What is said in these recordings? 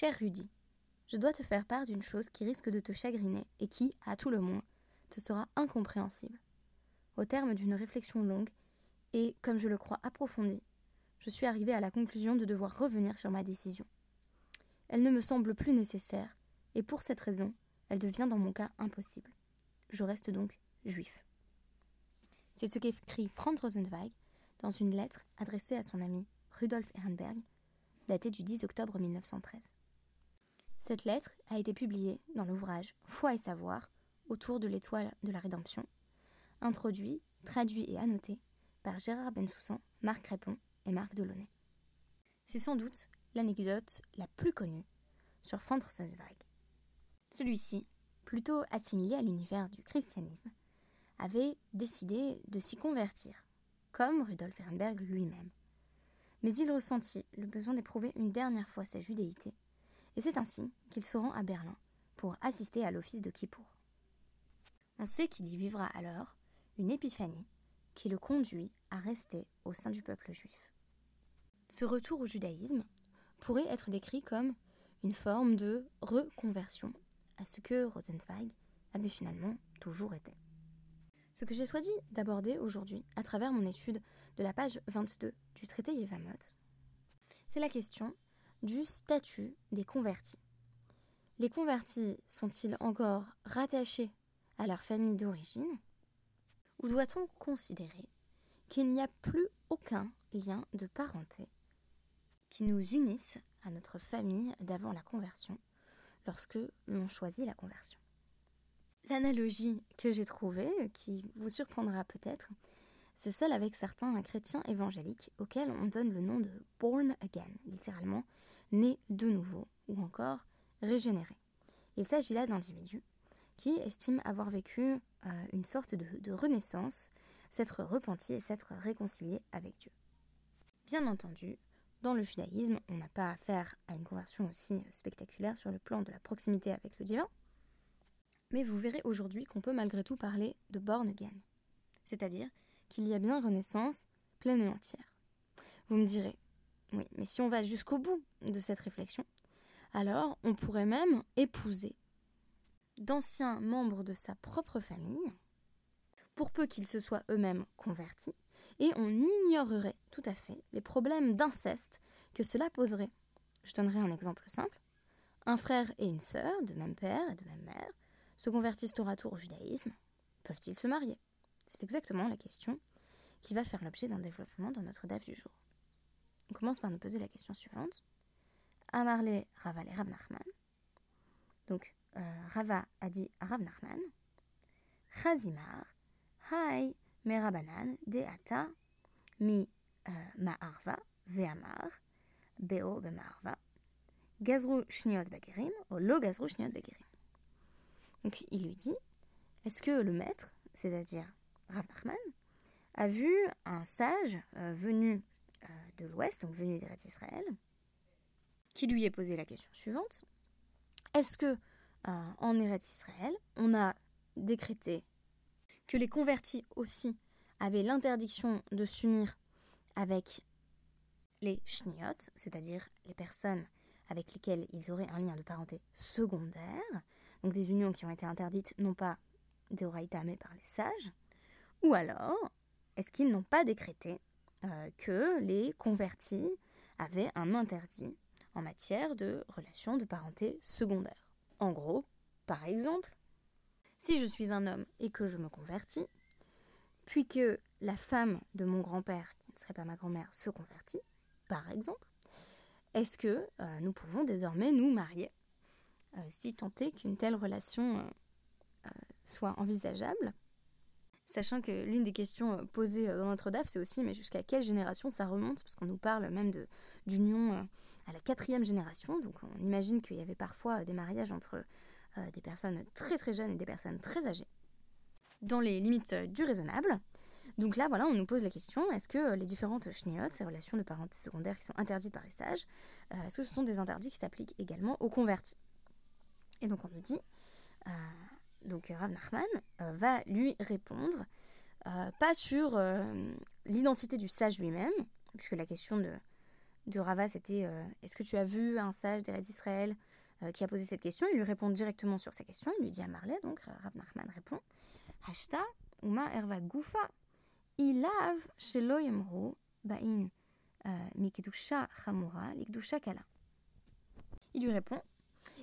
Cher Rudy, je dois te faire part d'une chose qui risque de te chagriner et qui, à tout le moins, te sera incompréhensible. Au terme d'une réflexion longue, et, comme je le crois, approfondie, je suis arrivée à la conclusion de devoir revenir sur ma décision. Elle ne me semble plus nécessaire, et pour cette raison, elle devient dans mon cas impossible. Je reste donc juif. C'est ce qu'écrit Franz Rosenzweig dans une lettre adressée à son ami Rudolf Ehrenberg, datée du 10 octobre 1913. Cette lettre a été publiée dans l'ouvrage Foi et savoir autour de l'étoile de la rédemption, introduit, traduit et annoté par Gérard Bensoussan, Marc Crépon et Marc Delaunay. C'est sans doute l'anecdote la plus connue sur Franz. Celui-ci, plutôt assimilé à l'univers du christianisme, avait décidé de s'y convertir, comme Rudolf Ehrenberg lui-même. Mais il ressentit le besoin d'éprouver une dernière fois sa judéité, et c'est ainsi qu'il se rend à Berlin pour assister à l'office de Kippour. On sait qu'il y vivra alors une épiphanie qui le conduit à rester au sein du peuple juif. Ce retour au judaïsme pourrait être décrit comme une forme de reconversion à ce que Rosenzweig avait finalement toujours été. Ce que j'ai choisi d'aborder aujourd'hui à travers mon étude de la page 22 du traité Yevamot, c'est la question du statut des convertis. Les convertis sont-ils encore rattachés à leur famille d'origine? Ou doit-on considérer qu'il n'y a plus aucun lien de parenté qui nous unisse à notre famille d'avant la conversion lorsque l'on choisit la conversion? L'analogie que j'ai trouvée, qui vous surprendra peut-être, c'est celle avec certains chrétiens évangéliques auxquels on donne le nom de born again, littéralement né de nouveau ou encore régénéré. Il s'agit là d'individus qui estiment avoir vécu euh, une sorte de, renaissance, s'être repentis et s'être réconciliés avec Dieu. Bien entendu, dans le judaïsme, on n'a pas affaire à une conversion aussi spectaculaire sur le plan de la proximité avec le divin, mais vous verrez aujourd'hui qu'on peut malgré tout parler de born again, c'est-à-dire qu'il y a bien renaissance pleine et entière. Vous me direz, oui, mais si on va jusqu'au bout de cette réflexion, alors on pourrait même épouser d'anciens membres de sa propre famille, pour peu qu'ils se soient eux-mêmes convertis, et on ignorerait tout à fait les problèmes d'inceste que cela poserait. Je donnerai un exemple simple. Un frère et une sœur, de même père et de même mère, se convertissent tour à tour au judaïsme. Peuvent-ils se marier? C'est exactement la question qui va faire l'objet d'un développement dans notre DAF du jour. On commence par nous poser la question suivante. Amarle Rava et Rav Nachman. Donc, euh, Rava a dit à Rav Nachman Chazimar, Hai Merabanan, Deata, Mi euh, Ma'arva, Ve'amar, Beo Be'ma'arva, Gazru Shniot Bagerim, ou Lo Gazru Shniot Bagerim. Donc, il lui dit Est-ce que le maître, c'est-à-dire Rav Nachman, a vu un sage euh, venu euh, de l'Ouest, donc venu d'Eretz Israël, qui lui est posé la question suivante. Est-ce que euh, en Eretz Israël, on a décrété que les convertis aussi avaient l'interdiction de s'unir avec les shniot, c'est-à-dire les personnes avec lesquelles ils auraient un lien de parenté secondaire, donc des unions qui ont été interdites non pas des Oraïta mais par les sages, ou alors est-ce qu'ils n'ont pas décrété euh, que les convertis avaient un interdit en matière de relations de parenté secondaire? En gros, par exemple, si je suis un homme et que je me convertis, puis que la femme de mon grand-père, qui ne serait pas ma grand-mère, se convertit, par exemple, est-ce que euh, nous pouvons désormais nous marier? Euh, si tant est qu'une telle relation soit envisageable Sachant que l'une des questions euh, posées euh, dans notre DAF, c'est aussi mais jusqu'à quelle génération ça remonte Parce qu'on nous parle même d'union euh, à la quatrième génération. Donc on imagine qu'il y avait parfois des mariages entre des personnes très très jeunes et des personnes très âgées, dans les limites du raisonnable. Donc là, voilà, on nous pose la question est-ce que les différentes shniot, ces relations de parenté secondaire qui sont interdites par les sages, est-ce que ce sont des interdits qui s'appliquent également aux convertis? Et donc on nous dit donc Rav Nachman, euh, va lui répondre, euh, pas sur euh, l'identité du sage lui-même, puisque la question de, de Rava, c'était euh, Est-ce que tu as vu un sage des d'Israël euh, qui a posé cette question Il lui répond directement sur sa question. Il lui dit à Marley, donc Rav Nachman répond ba'in. Il lui répond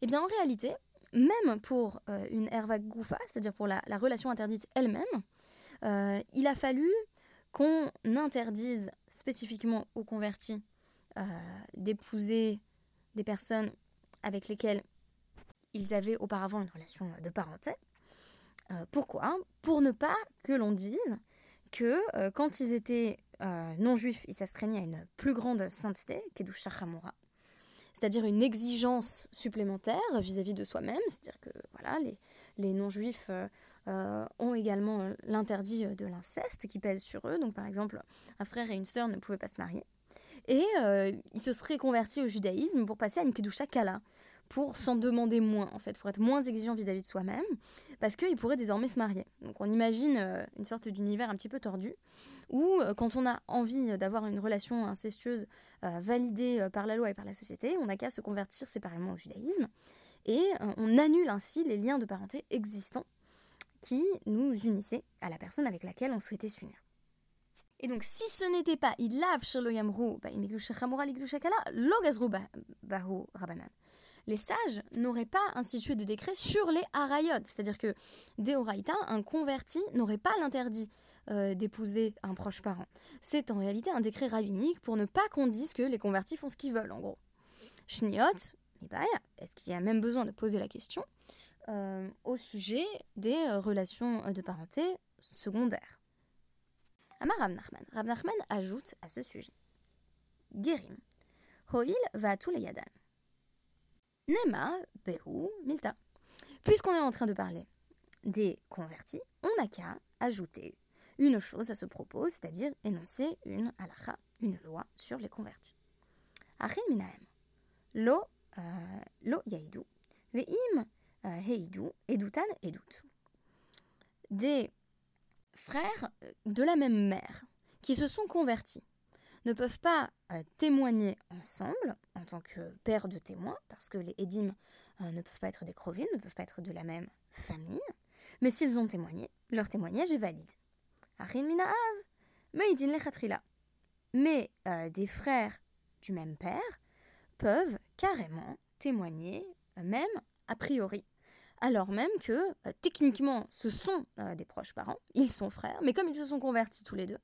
Eh bien, en réalité, même pour une erva gufa, c'est-à-dire pour la, relation interdite elle-même, il a fallu qu'on interdise spécifiquement aux convertis euh, d'épouser des personnes avec lesquelles ils avaient auparavant une relation de parenté. Euh, pourquoi? Pour ne pas que l'on dise que euh, quand ils étaient non-juifs, ils s'astreignaient à une plus grande sainteté, Kedusha Hamura, c'est-à-dire une exigence supplémentaire vis-à-vis de soi-même, c'est-à-dire que voilà, les, les non-juifs euh, ont également euh, l'interdit euh, de l'inceste qui pèse sur eux. Donc par exemple, un frère et une sœur ne pouvaient pas se marier. Et ils se seraient convertis au judaïsme pour passer à une kedusha kala, pour s'en demander moins, en fait, pour être moins exigeant vis-à-vis de soi-même, parce qu'ils pourraient désormais se marier. Donc on imagine une sorte d'univers un petit peu tordu, où quand on a envie d'avoir une relation incestueuse validée par la loi et par la société, on n'a qu'à se convertir séparément au judaïsme, et on annule ainsi les liens de parenté existants qui nous unissait à la personne avec laquelle on souhaitait s'unir. Et donc, si ce n'était pas il lave rabanan, les sages n'auraient pas institué de décret sur les harayot, c'est-à-dire que Deoraita, un converti, n'aurait pas l'interdit euh, d'épouser un proche parent. C'est en réalité un décret rabbinique pour ne pas qu'on dise que les convertis font ce qu'ils veulent, en gros. Shniot, est-ce qu'il y a même besoin de poser la question euh, au sujet des euh, relations de parenté secondaires? Amar Rav Nachman. Nachman ajoute à ce sujet Gerim. Hoil va tous les yadan. Nema, Behu, Milta. Puisqu'on est en train de parler des convertis, on n'a qu'à ajouter une chose à ce propos, c'est-à-dire énoncer une halakha, une loi sur les convertis. Achin minahem. Lo, euh, lo yaidu. Ve'im euh, Heidou, Edoutan, Edout. Des frères de la même mère qui se sont convertis ne peuvent pas euh, témoigner ensemble en tant que père de témoins, parce que les Edim ne peuvent pas être des Crovines, ne peuvent pas être de la même famille, mais s'ils ont témoigné, leur témoignage est valide. Mais des frères du même père peuvent carrément témoigner, même a priori, alors même que euh, techniquement ce sont euh, des proches parents, ils sont frères, mais comme ils se sont convertis tous les deux,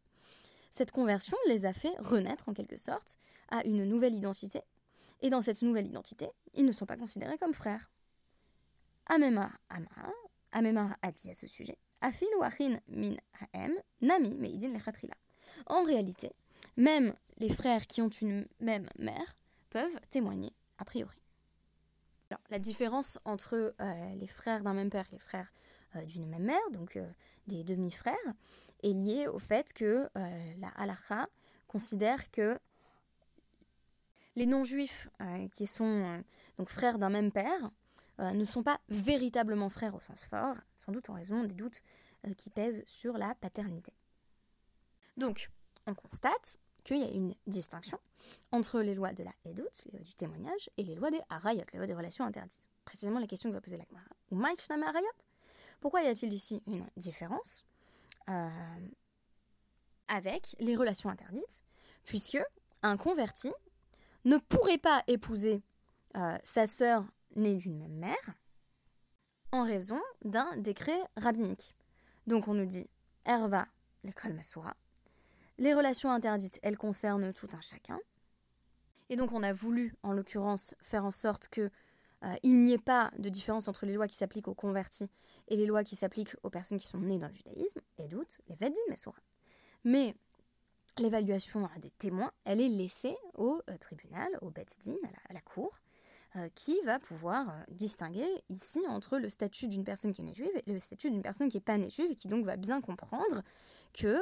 cette conversion les a fait renaître en quelque sorte à une nouvelle identité, et dans cette nouvelle identité, ils ne sont pas considérés comme frères. Amema Ama, Amema a dit à ce sujet, Afil ou Achin min Haem, Nami meidin. En réalité, même les frères qui ont une même mère peuvent témoigner a priori la différence entre euh, les frères d'un même père et les frères d'une même mère, donc euh, des demi-frères, est liée au fait que la halakha considère que les non-juifs qui sont donc frères d'un même père ne sont pas véritablement frères au sens fort, sans doute en raison des doutes qui pèsent sur la paternité. Donc, on constate qu'il y a une distinction entre les lois de la Edut, les lois du témoignage, et les lois des Harayot, les lois des relations interdites. Précisément la question que va poser la Gemara. Ou Pourquoi y a-t-il ici une différence euh, avec les relations interdites Puisque un converti ne pourrait pas épouser euh, sa sœur née d'une même mère en raison d'un décret rabbinique. Donc on nous dit Erva l'école Masura, les relations interdites, elles concernent tout un chacun. Et donc on a voulu, en l'occurrence, faire en sorte que euh, il n'y ait pas de différence entre les lois qui s'appliquent aux convertis et les lois qui s'appliquent aux personnes qui sont nées dans le judaïsme, et doute, les Vadin Messoura. Mais l'évaluation des témoins, elle est laissée au euh, tribunal, au Bezdin, à la, cour, euh, qui va pouvoir distinguer ici entre le statut d'une personne qui est née juive et le statut d'une personne qui n'est pas née juive, et qui donc va bien comprendre que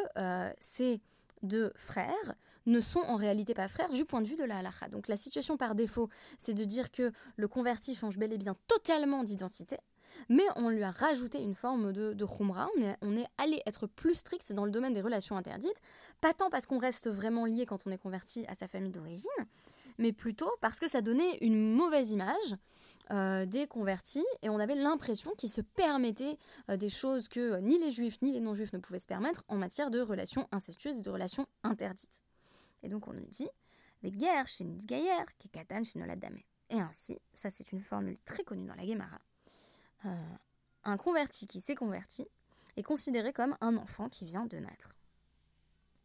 c'est de frères ne sont en réalité pas frères du point de vue de la halakha. Donc la situation par défaut, c'est de dire que le converti change bel et bien totalement d'identité, mais on lui a rajouté une forme de, de on est, allé être plus strict dans le domaine des relations interdites, pas tant parce qu'on reste vraiment lié quand on est converti à sa famille d'origine, mais plutôt parce que ça donnait une mauvaise image euh, des convertis et on avait l'impression qu'ils se permettaient euh, des choses que euh, ni les juifs ni les non-juifs ne pouvaient se permettre en matière de relations incestueuses et de relations interdites. Et donc on nous dit chez chez. Et ainsi, ça c'est une formule très connue dans la Gemara, un converti qui s'est converti est considéré comme un enfant qui vient de naître.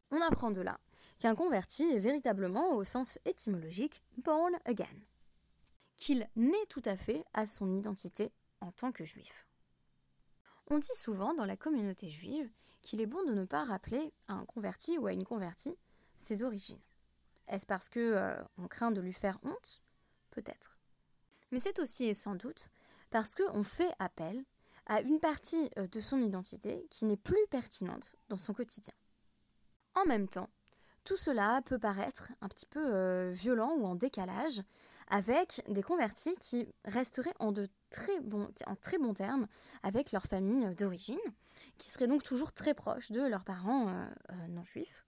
On apprend de là qu'un converti est véritablement, au sens étymologique, born again qu'il naît tout à fait à son identité en tant que juif. On dit souvent dans la communauté juive qu'il est bon de ne pas rappeler à un converti ou à une convertie ses origines. Est-ce parce que euh, on craint de lui faire honte? Peut-être. Mais c'est aussi et sans doute parce qu'on fait appel à une partie euh, de son identité qui n'est plus pertinente dans son quotidien. En même temps, tout cela peut paraître un petit peu euh, violent ou en décalage avec des convertis qui resteraient en très bons, termes avec leur famille d'origine, qui seraient donc toujours très proches de leurs parents non juifs.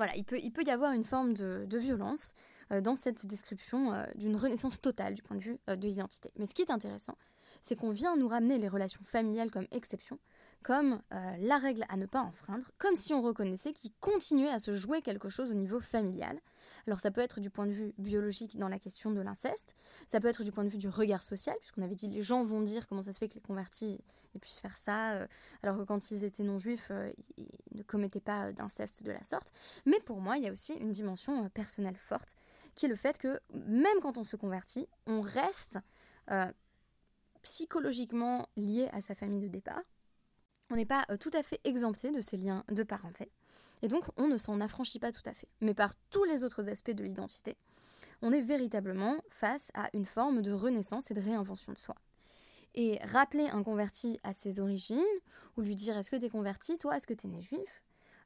Voilà, il peut, y avoir une forme de, violence euh, dans cette description d'une renaissance totale du point de vue de l'identité. Mais ce qui est intéressant, c'est qu'on vient nous ramener les relations familiales comme exception, comme euh, la règle à ne pas enfreindre, comme si on reconnaissait qu'il continuait à se jouer quelque chose au niveau familial. Alors ça peut être du point de vue biologique dans la question de l'inceste, ça peut être du point de vue du regard social, puisqu'on avait dit les gens vont dire comment ça se fait que les convertis puissent faire ça, euh, alors que quand ils étaient non-juifs, euh, ils, ne commettaient pas d'inceste de la sorte. Mais pour moi, il y a aussi une dimension personnelle forte, qui est le fait que même quand on se convertit, on reste psychologiquement lié à sa famille de départ, on n'est pas euh, tout à fait exempté de ces liens de parenté. Et donc, on ne s'en affranchit pas tout à fait. Mais par tous les autres aspects de l'identité, on est véritablement face à une forme de renaissance et de réinvention de soi. Et rappeler un converti à ses origines, ou lui dire est-ce que tu es converti, toi, est-ce que tu es né juif,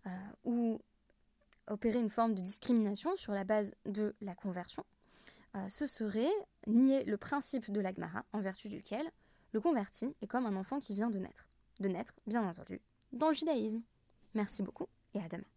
euh, ou opérer une forme de discrimination sur la base de la conversion, euh, ce serait nier le principe de l'agmara, en vertu duquel le converti est comme un enfant qui vient de naître de naître, bien entendu, dans le judaïsme. Merci beaucoup et à demain.